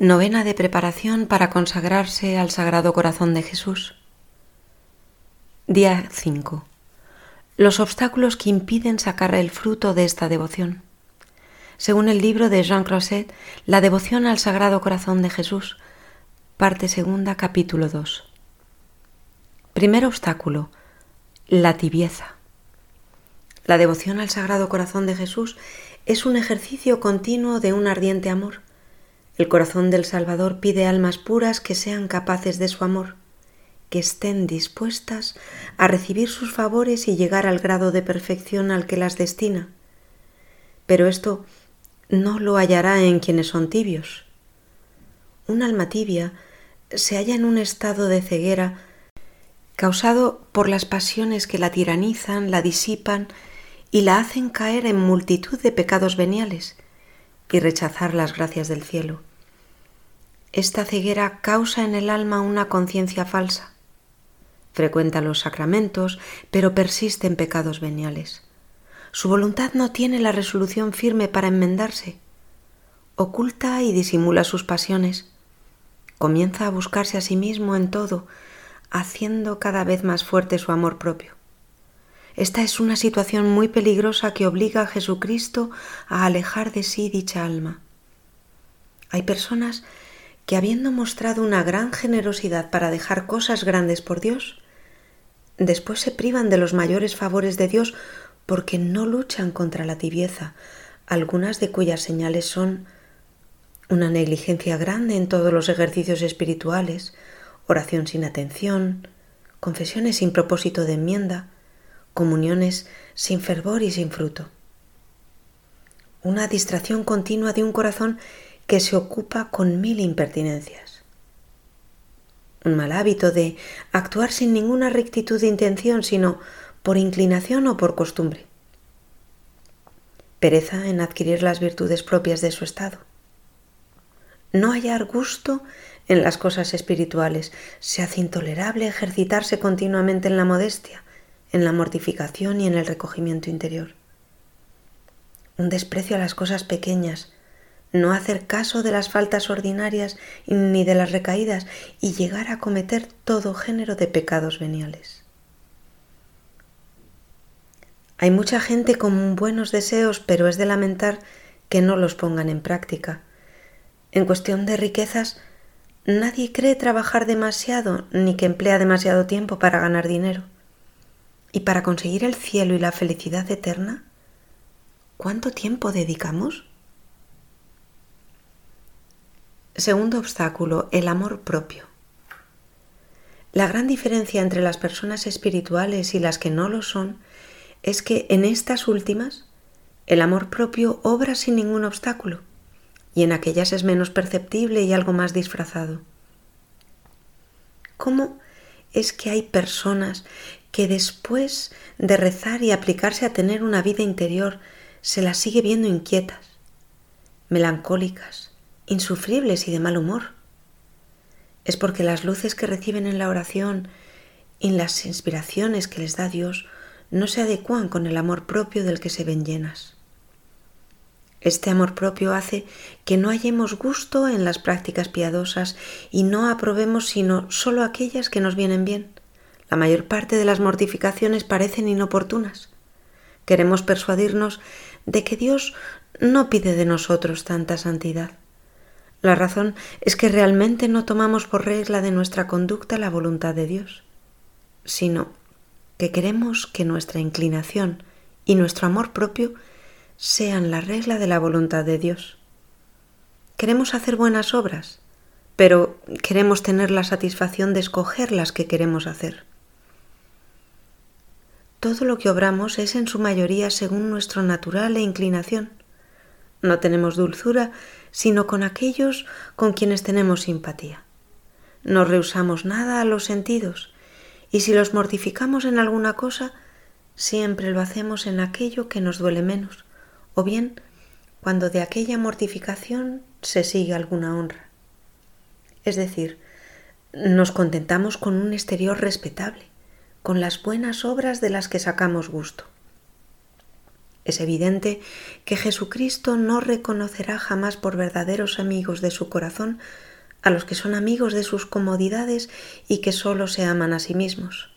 Novena de preparación para consagrarse al Sagrado Corazón de Jesús. Día 5. Los obstáculos que impiden sacar el fruto de esta devoción. Según el libro de Jean Crosset, La devoción al Sagrado Corazón de Jesús, parte segunda, capítulo 2. Primer obstáculo, la tibieza. La devoción al Sagrado Corazón de Jesús es un ejercicio continuo de un ardiente amor el corazón del Salvador pide almas puras que sean capaces de su amor, que estén dispuestas a recibir sus favores y llegar al grado de perfección al que las destina. Pero esto no lo hallará en quienes son tibios. Un alma tibia se halla en un estado de ceguera causado por las pasiones que la tiranizan, la disipan y la hacen caer en multitud de pecados veniales y rechazar las gracias del cielo. Esta ceguera causa en el alma una conciencia falsa. Frecuenta los sacramentos, pero persiste en pecados veniales. Su voluntad no tiene la resolución firme para enmendarse. Oculta y disimula sus pasiones. Comienza a buscarse a sí mismo en todo, haciendo cada vez más fuerte su amor propio. Esta es una situación muy peligrosa que obliga a Jesucristo a alejar de sí dicha alma. Hay personas que habiendo mostrado una gran generosidad para dejar cosas grandes por Dios, después se privan de los mayores favores de Dios porque no luchan contra la tibieza, algunas de cuyas señales son una negligencia grande en todos los ejercicios espirituales, oración sin atención, confesiones sin propósito de enmienda, comuniones sin fervor y sin fruto. Una distracción continua de un corazón que se ocupa con mil impertinencias. Un mal hábito de actuar sin ninguna rectitud de intención, sino por inclinación o por costumbre. Pereza en adquirir las virtudes propias de su estado. No hallar gusto en las cosas espirituales. Se hace intolerable ejercitarse continuamente en la modestia, en la mortificación y en el recogimiento interior. Un desprecio a las cosas pequeñas, no hacer caso de las faltas ordinarias ni de las recaídas y llegar a cometer todo género de pecados veniales. Hay mucha gente con buenos deseos, pero es de lamentar que no los pongan en práctica. En cuestión de riquezas, nadie cree trabajar demasiado ni que emplea demasiado tiempo para ganar dinero. Y para conseguir el cielo y la felicidad eterna, ¿cuánto tiempo dedicamos? Segundo obstáculo, el amor propio. La gran diferencia entre las personas espirituales y las que no lo son es que en estas últimas el amor propio obra sin ningún obstáculo y en aquellas es menos perceptible y algo más disfrazado. ¿Cómo es que hay personas que después de rezar y aplicarse a tener una vida interior se las sigue viendo inquietas, melancólicas, insufribles y de mal humor. Es porque las luces que reciben en la oración y las inspiraciones que les da Dios no se adecuan con el amor propio del que se ven llenas. Este amor propio hace que no hallemos gusto en las prácticas piadosas y no aprobemos sino sólo aquellas que nos vienen bien. La mayor parte de las mortificaciones parecen inoportunas. Queremos persuadirnos de que Dios no pide de nosotros tanta santidad. La razón es que realmente no tomamos por regla de nuestra conducta la voluntad de Dios, sino que queremos que nuestra inclinación y nuestro amor propio sean la regla de la voluntad de Dios. Queremos hacer buenas obras, pero queremos tener la satisfacción de escoger las que queremos hacer. Todo lo que obramos es en su mayoría según nuestro natural e inclinación. No tenemos dulzura sino con aquellos con quienes tenemos simpatía. No rehusamos nada a los sentidos, y si los mortificamos en alguna cosa, siempre lo hacemos en aquello que nos duele menos, o bien cuando de aquella mortificación se sigue alguna honra. Es decir, nos contentamos con un exterior respetable, con las buenas obras de las que sacamos gusto. Es evidente que Jesucristo no reconocerá jamás por verdaderos amigos de su corazón a los que son amigos de sus comodidades y que sólo se aman a sí mismos.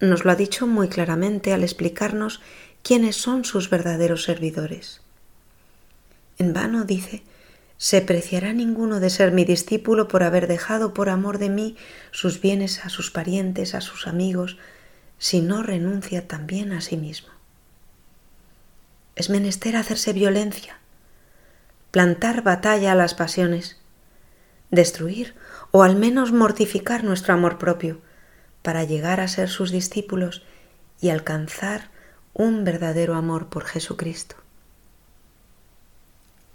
Nos lo ha dicho muy claramente al explicarnos quiénes son sus verdaderos servidores. En vano dice, se preciará ninguno de ser mi discípulo por haber dejado por amor de mí sus bienes a sus parientes, a sus amigos, si no renuncia también a sí mismo. Es menester hacerse violencia, plantar batalla a las pasiones, destruir o al menos mortificar nuestro amor propio para llegar a ser sus discípulos y alcanzar un verdadero amor por Jesucristo.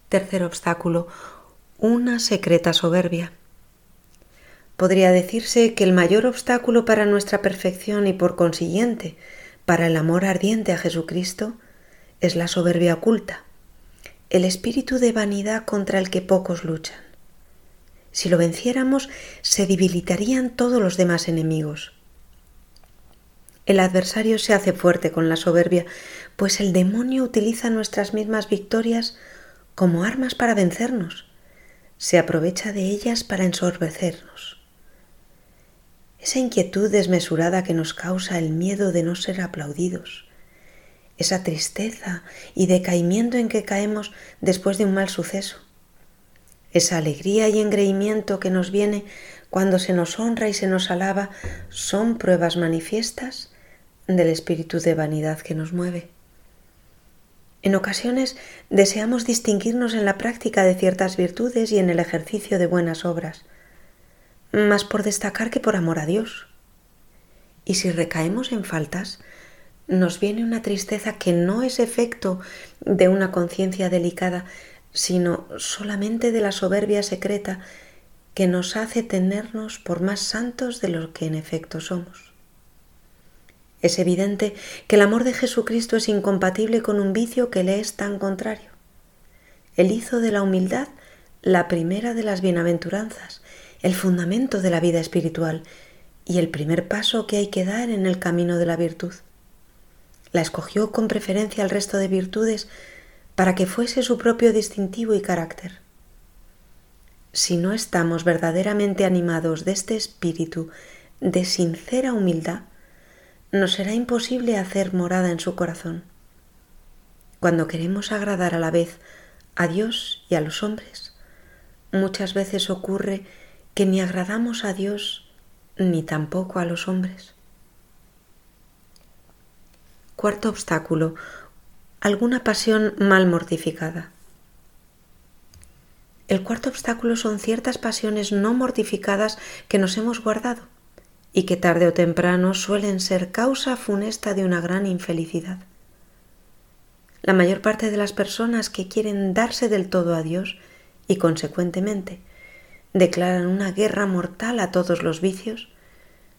Tercer obstáculo, una secreta soberbia. Podría decirse que el mayor obstáculo para nuestra perfección y por consiguiente para el amor ardiente a Jesucristo es la soberbia oculta, el espíritu de vanidad contra el que pocos luchan. Si lo venciéramos, se debilitarían todos los demás enemigos. El adversario se hace fuerte con la soberbia, pues el demonio utiliza nuestras mismas victorias como armas para vencernos. Se aprovecha de ellas para ensorbecernos. Esa inquietud desmesurada que nos causa el miedo de no ser aplaudidos, esa tristeza y decaimiento en que caemos después de un mal suceso, esa alegría y engreimiento que nos viene cuando se nos honra y se nos alaba, son pruebas manifiestas del espíritu de vanidad que nos mueve. En ocasiones deseamos distinguirnos en la práctica de ciertas virtudes y en el ejercicio de buenas obras, más por destacar que por amor a Dios. Y si recaemos en faltas, nos viene una tristeza que no es efecto de una conciencia delicada, sino solamente de la soberbia secreta que nos hace tenernos por más santos de lo que en efecto somos. Es evidente que el amor de Jesucristo es incompatible con un vicio que le es tan contrario. Él hizo de la humildad la primera de las bienaventuranzas, el fundamento de la vida espiritual y el primer paso que hay que dar en el camino de la virtud la escogió con preferencia al resto de virtudes para que fuese su propio distintivo y carácter. Si no estamos verdaderamente animados de este espíritu de sincera humildad, nos será imposible hacer morada en su corazón. Cuando queremos agradar a la vez a Dios y a los hombres, muchas veces ocurre que ni agradamos a Dios ni tampoco a los hombres. Cuarto obstáculo, alguna pasión mal mortificada. El cuarto obstáculo son ciertas pasiones no mortificadas que nos hemos guardado y que tarde o temprano suelen ser causa funesta de una gran infelicidad. La mayor parte de las personas que quieren darse del todo a Dios y consecuentemente declaran una guerra mortal a todos los vicios,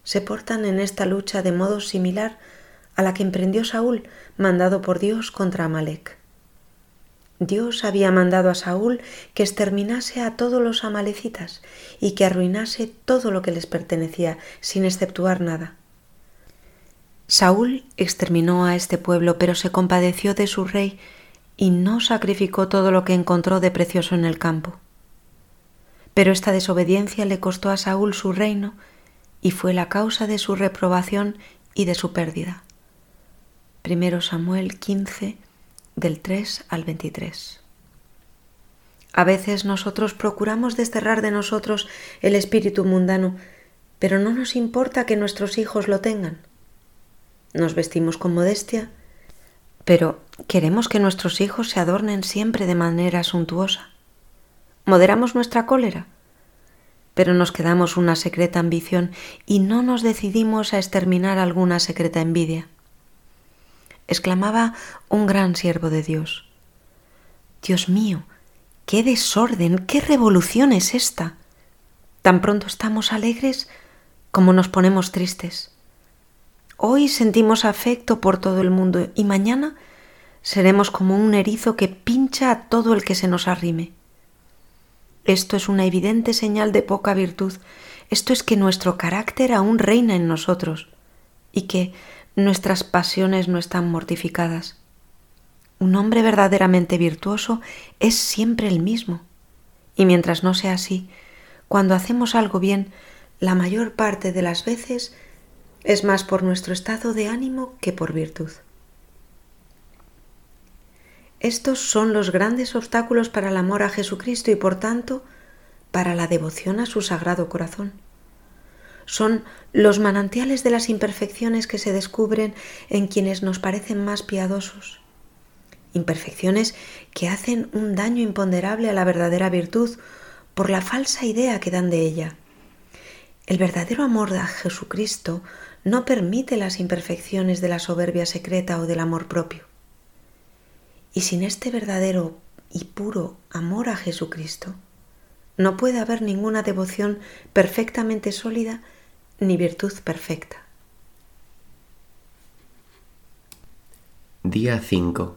se portan en esta lucha de modo similar a la que emprendió Saúl, mandado por Dios contra Amalek. Dios había mandado a Saúl que exterminase a todos los amalecitas y que arruinase todo lo que les pertenecía, sin exceptuar nada. Saúl exterminó a este pueblo, pero se compadeció de su rey y no sacrificó todo lo que encontró de precioso en el campo. Pero esta desobediencia le costó a Saúl su reino y fue la causa de su reprobación y de su pérdida. Primero Samuel 15 del 3 al 23. A veces nosotros procuramos desterrar de nosotros el espíritu mundano, pero no nos importa que nuestros hijos lo tengan. Nos vestimos con modestia, pero queremos que nuestros hijos se adornen siempre de manera suntuosa. Moderamos nuestra cólera, pero nos quedamos una secreta ambición y no nos decidimos a exterminar alguna secreta envidia exclamaba un gran siervo de Dios. Dios mío, qué desorden, qué revolución es esta. Tan pronto estamos alegres como nos ponemos tristes. Hoy sentimos afecto por todo el mundo y mañana seremos como un erizo que pincha a todo el que se nos arrime. Esto es una evidente señal de poca virtud. Esto es que nuestro carácter aún reina en nosotros y que nuestras pasiones no están mortificadas. Un hombre verdaderamente virtuoso es siempre el mismo. Y mientras no sea así, cuando hacemos algo bien, la mayor parte de las veces es más por nuestro estado de ánimo que por virtud. Estos son los grandes obstáculos para el amor a Jesucristo y por tanto para la devoción a su sagrado corazón. Son los manantiales de las imperfecciones que se descubren en quienes nos parecen más piadosos. Imperfecciones que hacen un daño imponderable a la verdadera virtud por la falsa idea que dan de ella. El verdadero amor a Jesucristo no permite las imperfecciones de la soberbia secreta o del amor propio. Y sin este verdadero y puro amor a Jesucristo, no puede haber ninguna devoción perfectamente sólida ni virtud perfecta. Día 5.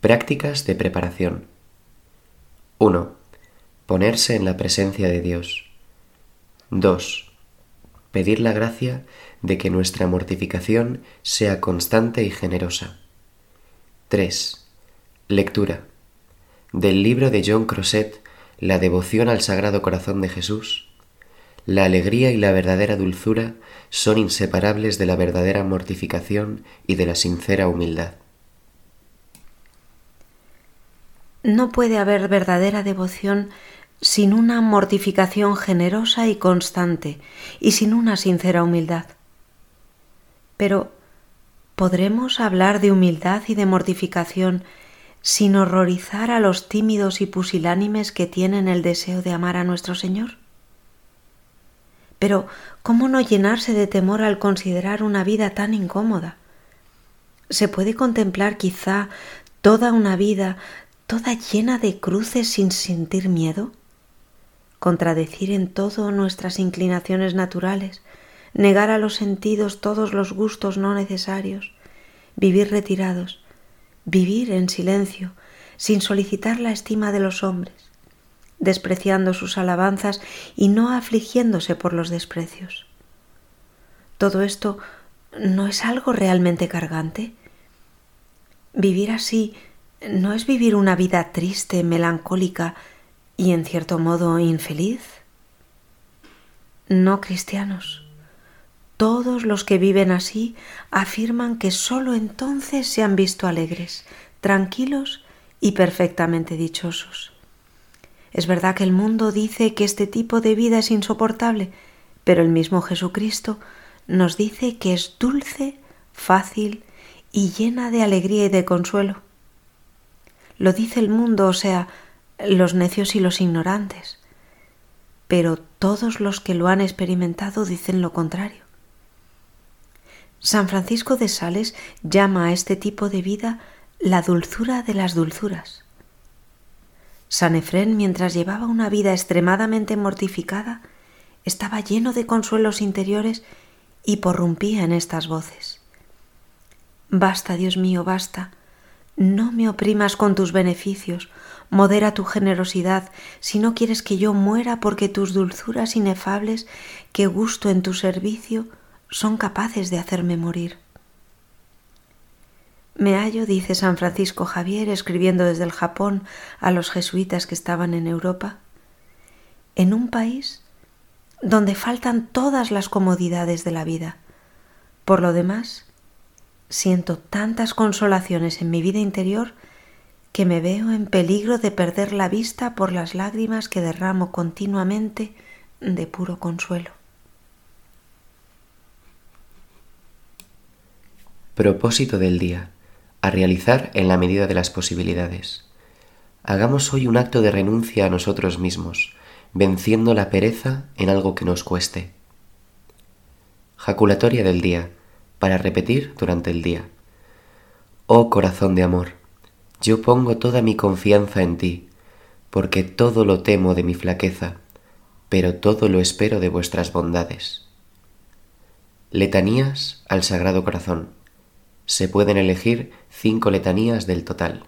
Prácticas de preparación. 1. Ponerse en la presencia de Dios. 2. Pedir la gracia de que nuestra mortificación sea constante y generosa. 3. Lectura. Del libro de John Crosset, La devoción al Sagrado Corazón de Jesús. La alegría y la verdadera dulzura son inseparables de la verdadera mortificación y de la sincera humildad. No puede haber verdadera devoción sin una mortificación generosa y constante y sin una sincera humildad. Pero, ¿podremos hablar de humildad y de mortificación sin horrorizar a los tímidos y pusilánimes que tienen el deseo de amar a nuestro Señor? Pero, ¿cómo no llenarse de temor al considerar una vida tan incómoda? ¿Se puede contemplar quizá toda una vida toda llena de cruces sin sentir miedo? ¿Contradecir en todo nuestras inclinaciones naturales? negar a los sentidos todos los gustos no necesarios, vivir retirados, vivir en silencio, sin solicitar la estima de los hombres, despreciando sus alabanzas y no afligiéndose por los desprecios. Todo esto no es algo realmente cargante. Vivir así no es vivir una vida triste, melancólica y en cierto modo infeliz. No cristianos. Todos los que viven así afirman que sólo entonces se han visto alegres, tranquilos y perfectamente dichosos. Es verdad que el mundo dice que este tipo de vida es insoportable, pero el mismo Jesucristo nos dice que es dulce, fácil y llena de alegría y de consuelo. Lo dice el mundo, o sea, los necios y los ignorantes, pero todos los que lo han experimentado dicen lo contrario. San Francisco de Sales llama a este tipo de vida la dulzura de las dulzuras. San Efrén, mientras llevaba una vida extremadamente mortificada, estaba lleno de consuelos interiores y porrumpía en estas voces. Basta, Dios mío, basta. No me oprimas con tus beneficios, modera tu generosidad, si no quieres que yo muera porque tus dulzuras inefables que gusto en tu servicio son capaces de hacerme morir. Me hallo, dice San Francisco Javier, escribiendo desde el Japón a los jesuitas que estaban en Europa, en un país donde faltan todas las comodidades de la vida. Por lo demás, siento tantas consolaciones en mi vida interior que me veo en peligro de perder la vista por las lágrimas que derramo continuamente de puro consuelo. Propósito del día. A realizar en la medida de las posibilidades. Hagamos hoy un acto de renuncia a nosotros mismos, venciendo la pereza en algo que nos cueste. Jaculatoria del día, para repetir durante el día. Oh corazón de amor, yo pongo toda mi confianza en ti, porque todo lo temo de mi flaqueza, pero todo lo espero de vuestras bondades. Letanías al Sagrado Corazón se pueden elegir cinco letanías del total.